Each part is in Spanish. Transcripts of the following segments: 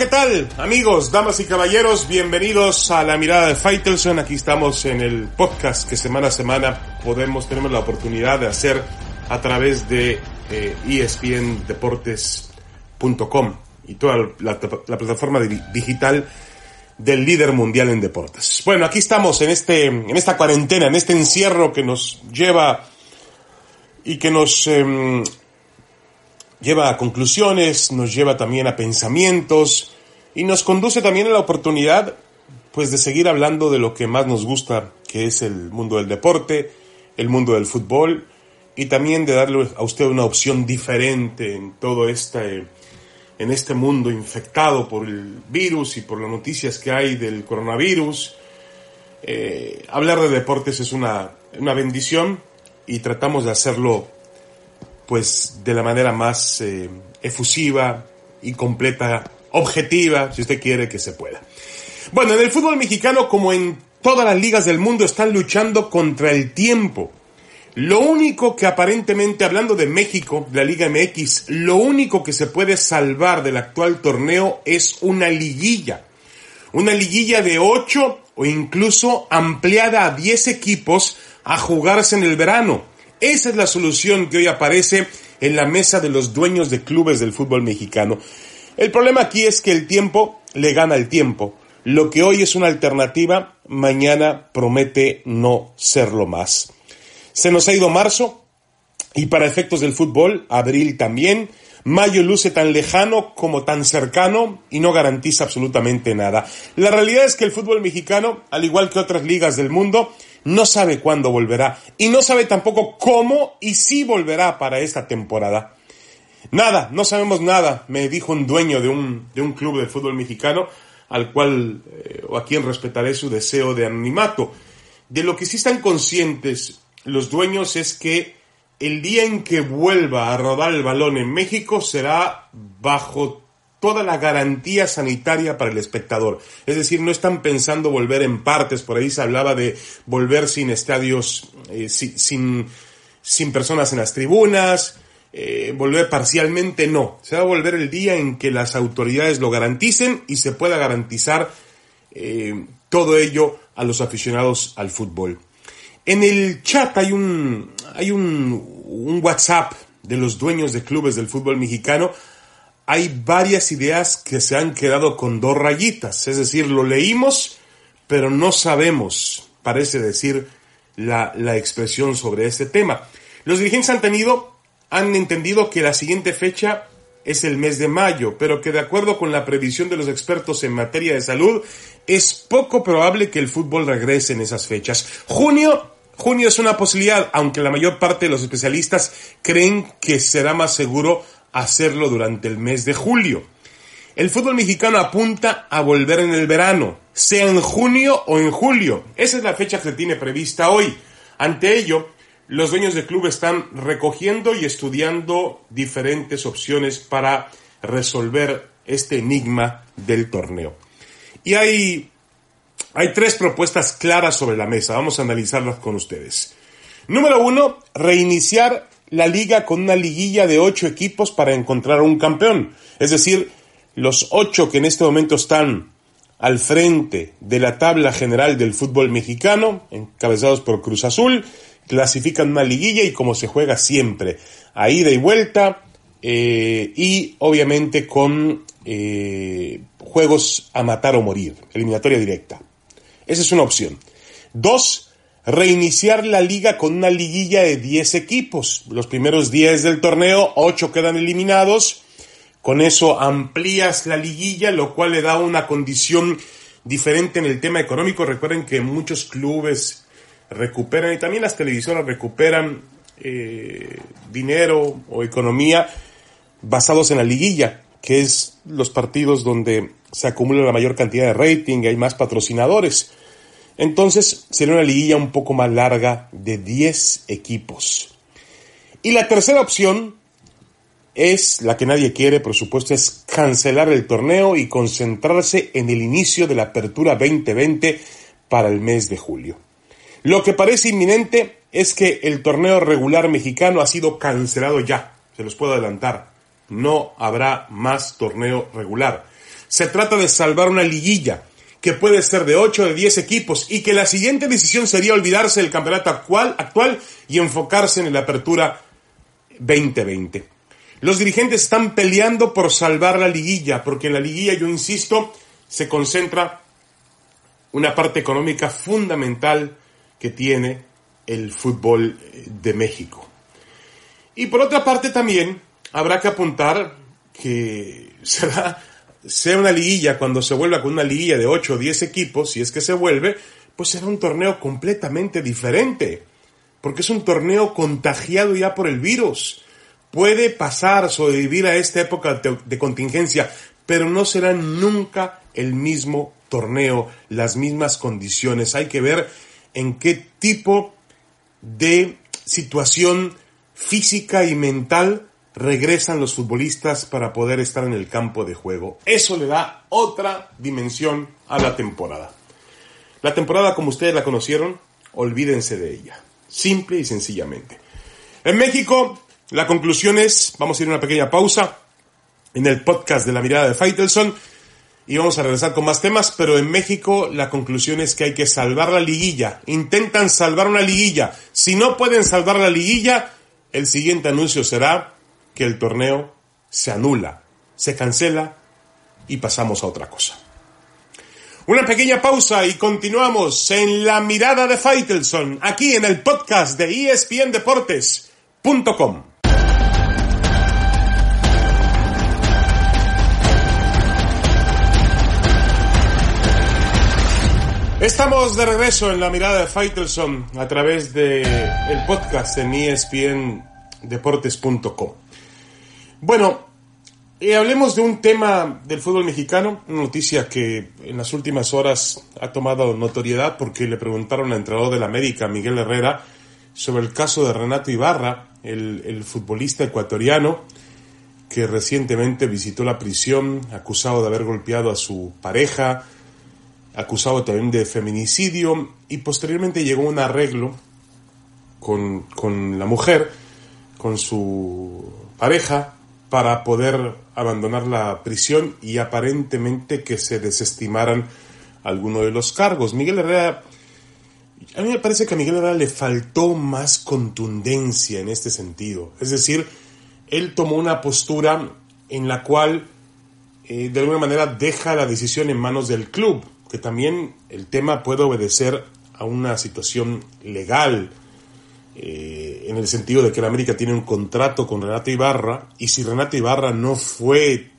¿qué tal? Amigos, damas y caballeros, bienvenidos a la mirada de Faitelson. Aquí estamos en el podcast que semana a semana podemos, tenemos la oportunidad de hacer a través de eh, espndeportes.com y toda la, la plataforma digital del líder mundial en deportes. Bueno, aquí estamos en este, en esta cuarentena, en este encierro que nos lleva y que nos eh, lleva a conclusiones, nos lleva también a pensamientos y nos conduce también a la oportunidad pues de seguir hablando de lo que más nos gusta, que es el mundo del deporte, el mundo del fútbol y también de darle a usted una opción diferente en todo este en este mundo infectado por el virus y por las noticias que hay del coronavirus. Eh, hablar de deportes es una, una bendición y tratamos de hacerlo pues de la manera más eh, efusiva y completa, objetiva, si usted quiere que se pueda. Bueno, en el fútbol mexicano, como en todas las ligas del mundo, están luchando contra el tiempo. Lo único que aparentemente, hablando de México, la Liga MX, lo único que se puede salvar del actual torneo es una liguilla. Una liguilla de 8 o incluso ampliada a 10 equipos a jugarse en el verano. Esa es la solución que hoy aparece en la mesa de los dueños de clubes del fútbol mexicano. El problema aquí es que el tiempo le gana el tiempo. Lo que hoy es una alternativa, mañana promete no serlo más. Se nos ha ido marzo y para efectos del fútbol, abril también. Mayo luce tan lejano como tan cercano y no garantiza absolutamente nada. La realidad es que el fútbol mexicano, al igual que otras ligas del mundo, no sabe cuándo volverá y no sabe tampoco cómo y si volverá para esta temporada. Nada, no sabemos nada, me dijo un dueño de un, de un club de fútbol mexicano al cual eh, o a quien respetaré su deseo de anonimato. De lo que sí están conscientes los dueños es que el día en que vuelva a rodar el balón en México será bajo toda la garantía sanitaria para el espectador. Es decir, no están pensando volver en partes, por ahí se hablaba de volver sin estadios, eh, sin, sin, personas en las tribunas, eh, volver parcialmente, no. Se va a volver el día en que las autoridades lo garanticen y se pueda garantizar eh, todo ello a los aficionados al fútbol. En el chat hay un, hay un, un WhatsApp de los dueños de clubes del fútbol mexicano hay varias ideas que se han quedado con dos rayitas, es decir, lo leímos, pero no sabemos, parece decir la, la expresión sobre este tema. Los dirigentes han tenido, han entendido que la siguiente fecha es el mes de mayo, pero que de acuerdo con la previsión de los expertos en materia de salud, es poco probable que el fútbol regrese en esas fechas. Junio, junio es una posibilidad, aunque la mayor parte de los especialistas creen que será más seguro hacerlo durante el mes de julio. El fútbol mexicano apunta a volver en el verano, sea en junio o en julio. Esa es la fecha que tiene prevista hoy. Ante ello, los dueños del club están recogiendo y estudiando diferentes opciones para resolver este enigma del torneo. Y hay, hay tres propuestas claras sobre la mesa. Vamos a analizarlas con ustedes. Número uno, reiniciar la liga con una liguilla de ocho equipos para encontrar un campeón. Es decir, los ocho que en este momento están al frente de la tabla general del fútbol mexicano, encabezados por Cruz Azul, clasifican una liguilla y como se juega siempre, a ida y vuelta, eh, y obviamente con eh, juegos a matar o morir, eliminatoria directa. Esa es una opción. Dos, reiniciar la liga con una liguilla de 10 equipos. Los primeros 10 del torneo, 8 quedan eliminados. Con eso amplías la liguilla, lo cual le da una condición diferente en el tema económico. Recuerden que muchos clubes recuperan y también las televisoras recuperan eh, dinero o economía basados en la liguilla, que es los partidos donde se acumula la mayor cantidad de rating, hay más patrocinadores. Entonces sería una liguilla un poco más larga de 10 equipos. Y la tercera opción es la que nadie quiere, por supuesto, es cancelar el torneo y concentrarse en el inicio de la apertura 2020 para el mes de julio. Lo que parece inminente es que el torneo regular mexicano ha sido cancelado ya, se los puedo adelantar. No habrá más torneo regular. Se trata de salvar una liguilla que puede ser de 8 o de 10 equipos y que la siguiente decisión sería olvidarse del campeonato actual, actual y enfocarse en la apertura 2020. Los dirigentes están peleando por salvar la liguilla, porque en la liguilla, yo insisto, se concentra una parte económica fundamental que tiene el fútbol de México. Y por otra parte también habrá que apuntar que será sea una liguilla, cuando se vuelva con una liguilla de 8 o 10 equipos, si es que se vuelve, pues será un torneo completamente diferente, porque es un torneo contagiado ya por el virus. Puede pasar, sobrevivir a esta época de, contingencia, pero no será nunca el mismo torneo, las mismas condiciones. Hay que ver en qué tipo de situación física y mental regresan los futbolistas para poder estar en el campo de juego. Eso le da otra dimensión a la temporada. La temporada como ustedes la conocieron, olvídense de ella. Simple y sencillamente. En México, la conclusión es, vamos a ir a una pequeña pausa en el podcast de la mirada de Faitelson y vamos a regresar con más temas, pero en México la conclusión es que hay que salvar la liguilla. Intentan salvar una liguilla. Si no pueden salvar la liguilla, el siguiente anuncio será que el torneo se anula, se cancela y pasamos a otra cosa. Una pequeña pausa y continuamos en la mirada de Faitelson, aquí en el podcast de espndeportes.com. Estamos de regreso en la mirada de Faitelson a través de el podcast en espndeportes.com. Bueno, eh, hablemos de un tema del fútbol mexicano, una noticia que en las últimas horas ha tomado notoriedad porque le preguntaron al entrenador del América, Miguel Herrera, sobre el caso de Renato Ibarra, el, el futbolista ecuatoriano que recientemente visitó la prisión acusado de haber golpeado a su pareja, acusado también de feminicidio y posteriormente llegó un arreglo con, con la mujer, con su pareja, para poder abandonar la prisión y aparentemente que se desestimaran algunos de los cargos. Miguel Herrera, a mí me parece que a Miguel Herrera le faltó más contundencia en este sentido. Es decir, él tomó una postura en la cual eh, de alguna manera deja la decisión en manos del club, que también el tema puede obedecer a una situación legal eh, en el sentido de que la América tiene un contrato con Renato Ibarra y si Renato Ibarra no fue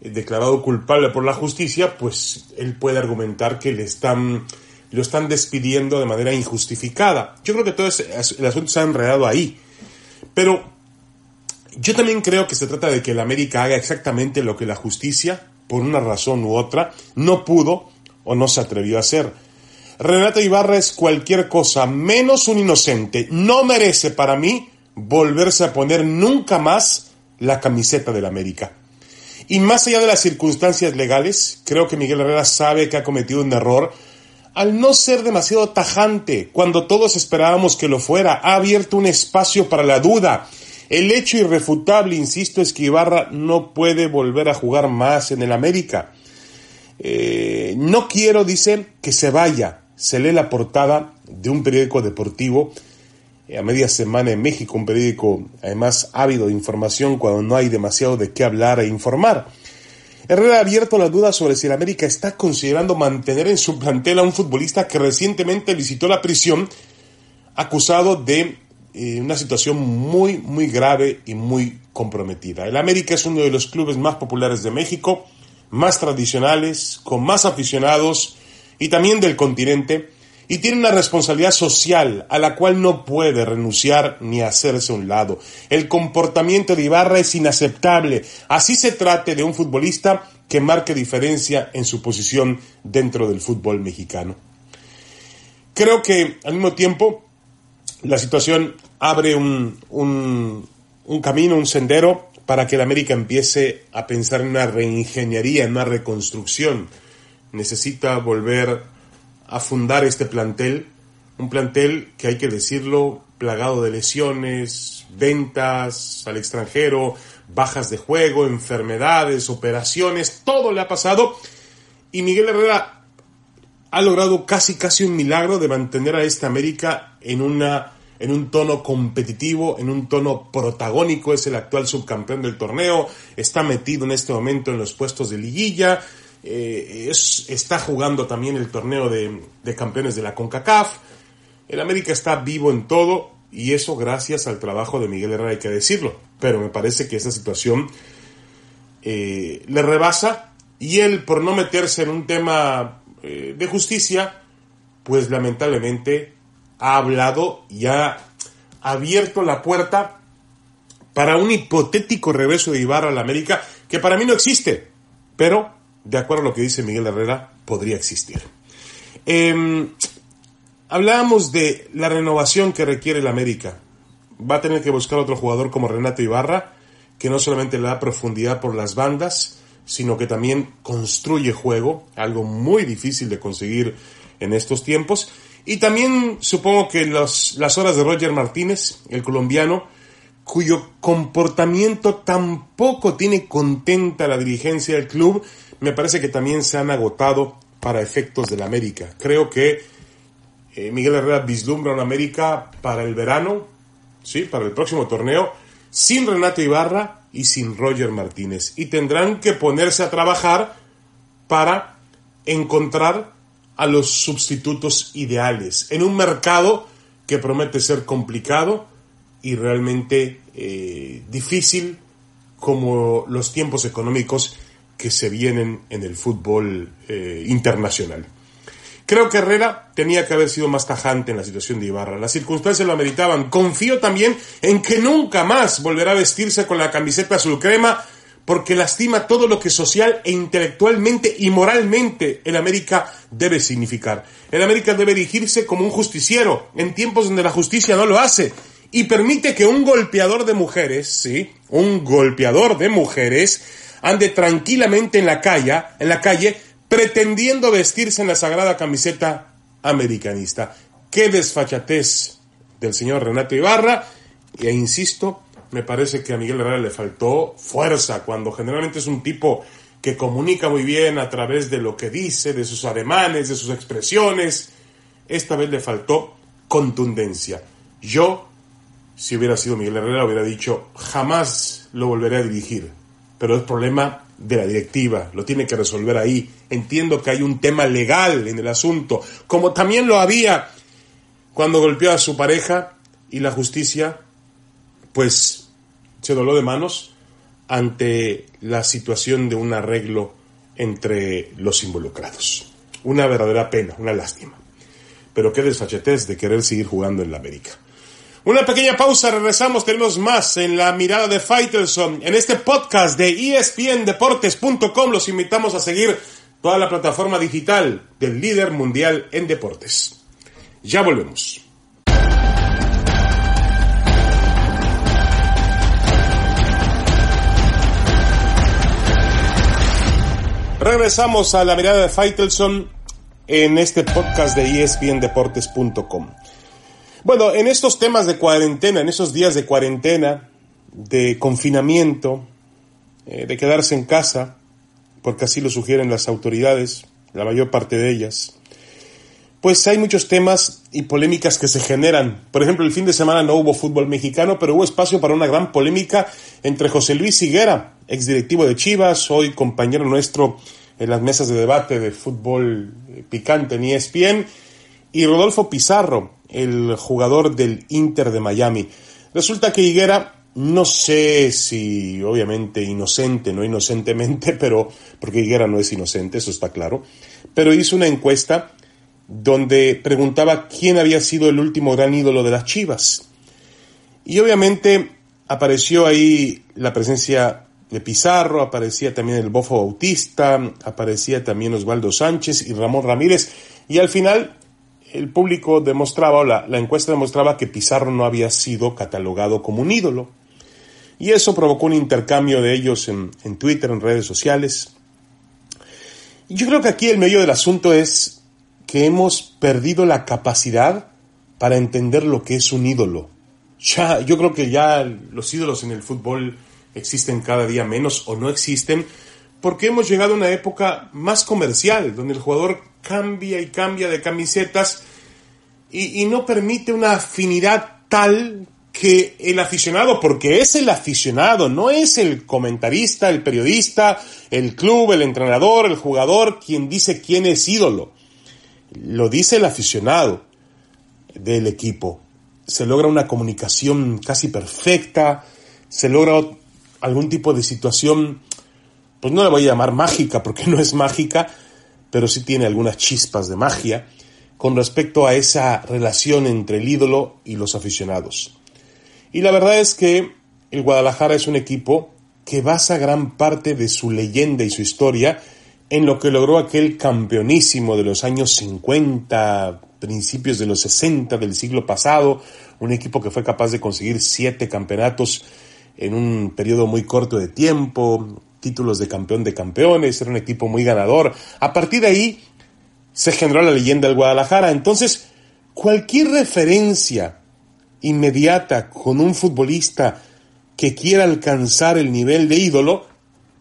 declarado culpable por la justicia, pues él puede argumentar que le están lo están despidiendo de manera injustificada. Yo creo que todo ese, el asunto se ha enredado ahí. Pero yo también creo que se trata de que la América haga exactamente lo que la justicia, por una razón u otra, no pudo o no se atrevió a hacer. Renato Ibarra es cualquier cosa menos un inocente. No merece para mí volverse a poner nunca más la camiseta del América. Y más allá de las circunstancias legales, creo que Miguel Herrera sabe que ha cometido un error al no ser demasiado tajante cuando todos esperábamos que lo fuera. Ha abierto un espacio para la duda. El hecho irrefutable, insisto, es que Ibarra no puede volver a jugar más en el América. Eh, no quiero, dice, que se vaya se lee la portada de un periódico deportivo eh, a media semana en México, un periódico además ávido de información cuando no hay demasiado de qué hablar e informar. Herrera ha abierto la duda sobre si el América está considerando mantener en su plantel a un futbolista que recientemente visitó la prisión acusado de eh, una situación muy, muy grave y muy comprometida. El América es uno de los clubes más populares de México, más tradicionales, con más aficionados, y también del continente, y tiene una responsabilidad social a la cual no puede renunciar ni hacerse un lado. El comportamiento de Ibarra es inaceptable, así se trate de un futbolista que marque diferencia en su posición dentro del fútbol mexicano. Creo que al mismo tiempo la situación abre un, un, un camino, un sendero para que la América empiece a pensar en una reingeniería, en una reconstrucción necesita volver a fundar este plantel, un plantel que hay que decirlo, plagado de lesiones, ventas al extranjero, bajas de juego, enfermedades, operaciones, todo le ha pasado. Y Miguel Herrera ha logrado casi casi un milagro de mantener a esta América en una en un tono competitivo, en un tono protagónico, es el actual subcampeón del torneo, está metido en este momento en los puestos de liguilla, eh, es, está jugando también el torneo de, de campeones de la CONCACAF, el América está vivo en todo y eso gracias al trabajo de Miguel Herrera, hay que decirlo, pero me parece que esa situación eh, le rebasa y él por no meterse en un tema eh, de justicia, pues lamentablemente ha hablado y ha abierto la puerta para un hipotético regreso de Ibarra a la América que para mí no existe, pero de acuerdo a lo que dice Miguel Herrera, podría existir. Em, hablábamos de la renovación que requiere la América. Va a tener que buscar otro jugador como Renato Ibarra, que no solamente le da profundidad por las bandas, sino que también construye juego, algo muy difícil de conseguir en estos tiempos. Y también supongo que las horas de Roger Martínez, el colombiano, cuyo comportamiento tampoco tiene contenta la dirigencia del club, me parece que también se han agotado para efectos de la América. Creo que eh, Miguel Herrera vislumbra una América para el verano, sí, para el próximo torneo, sin Renato Ibarra y sin Roger Martínez. Y tendrán que ponerse a trabajar para encontrar a los sustitutos ideales en un mercado que promete ser complicado y realmente eh, difícil como los tiempos económicos que se vienen en el fútbol eh, internacional. Creo que Herrera tenía que haber sido más tajante en la situación de Ibarra. Las circunstancias lo ameritaban. Confío también en que nunca más volverá a vestirse con la camiseta azul crema porque lastima todo lo que social e intelectualmente y moralmente el América debe significar. El América debe erigirse como un justiciero en tiempos donde la justicia no lo hace y permite que un golpeador de mujeres, sí, un golpeador de mujeres, ande tranquilamente en la calle, en la calle, pretendiendo vestirse en la sagrada camiseta americanista. Qué desfachatez del señor Renato Ibarra, e insisto, me parece que a Miguel Herrera le faltó fuerza, cuando generalmente es un tipo que comunica muy bien a través de lo que dice, de sus ademanes, de sus expresiones. Esta vez le faltó contundencia. Yo, si hubiera sido Miguel Herrera, hubiera dicho, jamás lo volveré a dirigir. Pero es problema de la directiva, lo tiene que resolver ahí. Entiendo que hay un tema legal en el asunto, como también lo había cuando golpeó a su pareja y la justicia pues se doló de manos ante la situación de un arreglo entre los involucrados. Una verdadera pena, una lástima. Pero qué desfachetez de querer seguir jugando en la América. Una pequeña pausa, regresamos, tenemos más en la mirada de Faitelson. En este podcast de espndeportes.com los invitamos a seguir toda la plataforma digital del líder mundial en deportes. Ya volvemos. Regresamos a la mirada de Faitelson en este podcast de espndeportes.com. Bueno, en estos temas de cuarentena, en esos días de cuarentena, de confinamiento, eh, de quedarse en casa, porque así lo sugieren las autoridades, la mayor parte de ellas, pues hay muchos temas y polémicas que se generan. Por ejemplo, el fin de semana no hubo fútbol mexicano, pero hubo espacio para una gran polémica entre José Luis Higuera, exdirectivo de Chivas, hoy compañero nuestro en las mesas de debate de fútbol picante en ESPN, y Rodolfo Pizarro, el jugador del Inter de Miami. Resulta que Higuera, no sé si obviamente inocente, no inocentemente, pero porque Higuera no es inocente, eso está claro, pero hizo una encuesta donde preguntaba quién había sido el último gran ídolo de las Chivas. Y obviamente apareció ahí la presencia de Pizarro, aparecía también el Bofo Bautista, aparecía también Osvaldo Sánchez y Ramón Ramírez, y al final el público demostraba, o la, encuesta demostraba que Pizarro no había sido catalogado como un ídolo. Y eso provocó un intercambio de ellos en, en Twitter, en redes sociales. Y yo creo que aquí el medio del asunto es que hemos perdido la capacidad para entender lo que es un ídolo. Ya, yo creo que ya los ídolos en el fútbol existen cada día menos o no existen, porque hemos llegado a una época más comercial, donde el jugador cambia y cambia de camisetas y, no permite una afinidad tal que el aficionado, porque es el aficionado, no es el comentarista, el periodista, el club, el entrenador, el jugador, quien dice quién es ídolo. Lo dice el aficionado del equipo. Se logra una comunicación casi perfecta, se logra algún tipo de situación, pues no la voy a llamar mágica porque no es mágica, pero sí tiene algunas chispas de magia con respecto a esa relación entre el ídolo y los aficionados. Y la verdad es que el Guadalajara es un equipo que basa gran parte de su leyenda y su historia en lo que logró aquel campeonísimo de los años 50, principios de los 60 del siglo pasado, un equipo que fue capaz de conseguir siete campeonatos en un periodo muy corto de tiempo, títulos de campeón de campeones, era un equipo muy ganador. A partir de ahí se generó la leyenda del Guadalajara. Entonces, cualquier referencia inmediata con un futbolista que quiera alcanzar el nivel de ídolo,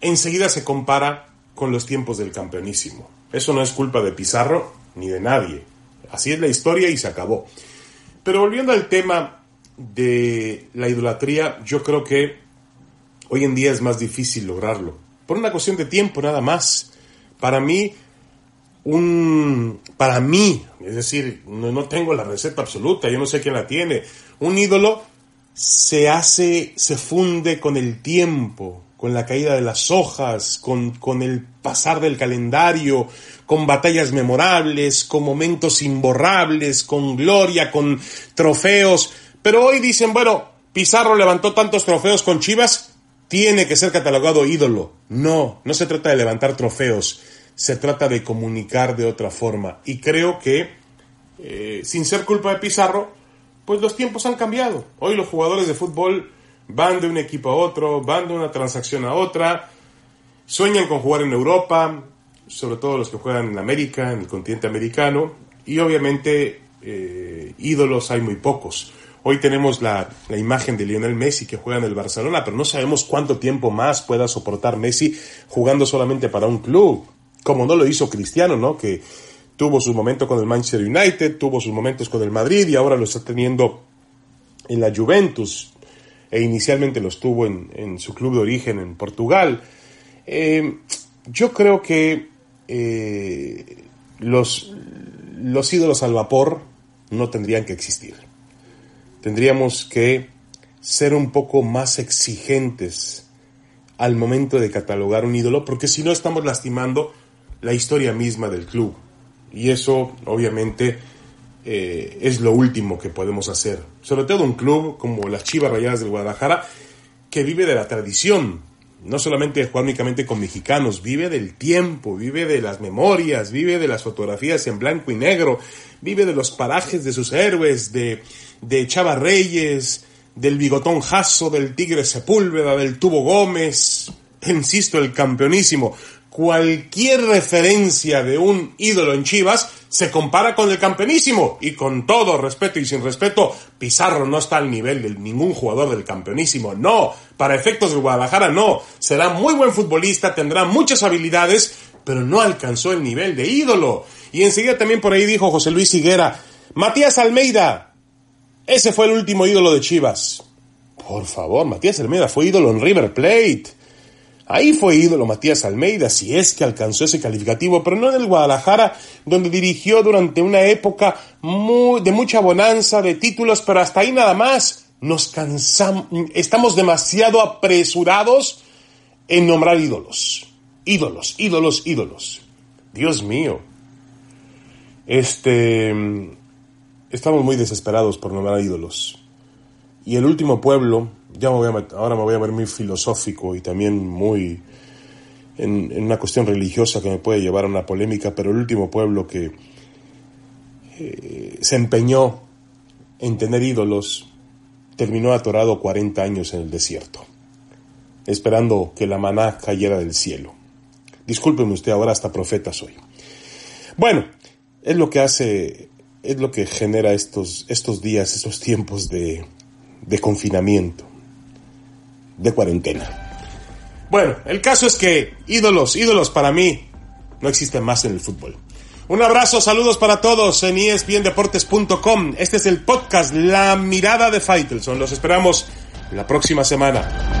enseguida se compara con los tiempos del campeonísimo. Eso no es culpa de Pizarro ni de nadie. Así es la historia y se acabó. Pero volviendo al tema de la idolatría, yo creo que hoy en día es más difícil lograrlo. Por una cuestión de tiempo nada más. Para mí, un, para mí, es decir, no, tengo la receta absoluta, yo no sé quién la tiene, un ídolo se hace, se funde con el tiempo, con la caída de las hojas, con, con el pasar del calendario, con batallas memorables, con momentos imborrables, con gloria, con trofeos. Pero hoy dicen, bueno, Pizarro levantó tantos trofeos con Chivas, tiene que ser catalogado ídolo. No, no se trata de levantar trofeos se trata de comunicar de otra forma. Y creo que, eh, sin ser culpa de Pizarro, pues los tiempos han cambiado. Hoy los jugadores de fútbol van de un equipo a otro, van de una transacción a otra, sueñan con jugar en Europa, sobre todo los que juegan en América, en el continente americano, y obviamente eh, ídolos hay muy pocos. Hoy tenemos la, imagen de Lionel Messi que juega en el Barcelona, pero no sabemos cuánto tiempo más pueda soportar Messi jugando solamente para un club como no lo hizo Cristiano, ¿no? Que tuvo su momento con el Manchester United, tuvo sus momentos con el Madrid y ahora lo está teniendo en la Juventus e inicialmente los tuvo en, su club de origen en Portugal. Eh, yo creo que eh, los ídolos al vapor no tendrían que existir. Tendríamos que ser un poco más exigentes al momento de catalogar un ídolo, porque si no estamos lastimando la historia misma del club. Y eso, obviamente, eh, es lo último que podemos hacer. Sobre todo un club como las Chivas Rayadas del Guadalajara, que vive de la tradición, no solamente jugar únicamente con mexicanos, vive del tiempo, vive de las memorias, vive de las fotografías en blanco y negro, vive de los parajes de sus héroes, de, de Chava Reyes, del bigotón Jasso, del Tigre Sepúlveda, del Tubo Gómez, insisto, el campeonísimo cualquier referencia de un ídolo en Chivas se compara con el campeonísimo. Y con todo respeto y sin respeto, Pizarro no está al nivel de ningún jugador del campeonísimo. No, para efectos de Guadalajara no. Será muy buen futbolista, tendrá muchas habilidades, pero no alcanzó el nivel de ídolo. Y enseguida también por ahí dijo José Luis Higuera, Matías Almeida, ese fue el último ídolo de Chivas. Por favor, Matías Almeida fue ídolo en River Plate. Ahí fue ídolo Matías Almeida, si es que alcanzó ese calificativo, pero no en el Guadalajara, donde dirigió durante una época de mucha bonanza de títulos, pero hasta ahí nada más. Nos cansamos, estamos demasiado apresurados en nombrar ídolos. Ídolos, ídolos, ídolos. Dios mío. Este. Estamos muy desesperados por nombrar ídolos. Y el último pueblo, ya me voy a ahora me voy a ver muy filosófico y también muy en, una cuestión religiosa que me puede llevar a una polémica, pero el último pueblo que eh, se empeñó en tener ídolos terminó atorado 40 años en el desierto, esperando que la maná cayera del cielo. Discúlpeme usted, ahora hasta profeta soy. Bueno, es lo que hace, es lo que genera estos, estos días, estos tiempos de, de confinamiento. de cuarentena. Bueno, el caso es que ídolos, ídolos para mí no existen más en el fútbol. Un abrazo, saludos para todos en espndeportes.com. Este es el podcast La Mirada de Faitelson. Los esperamos la próxima semana.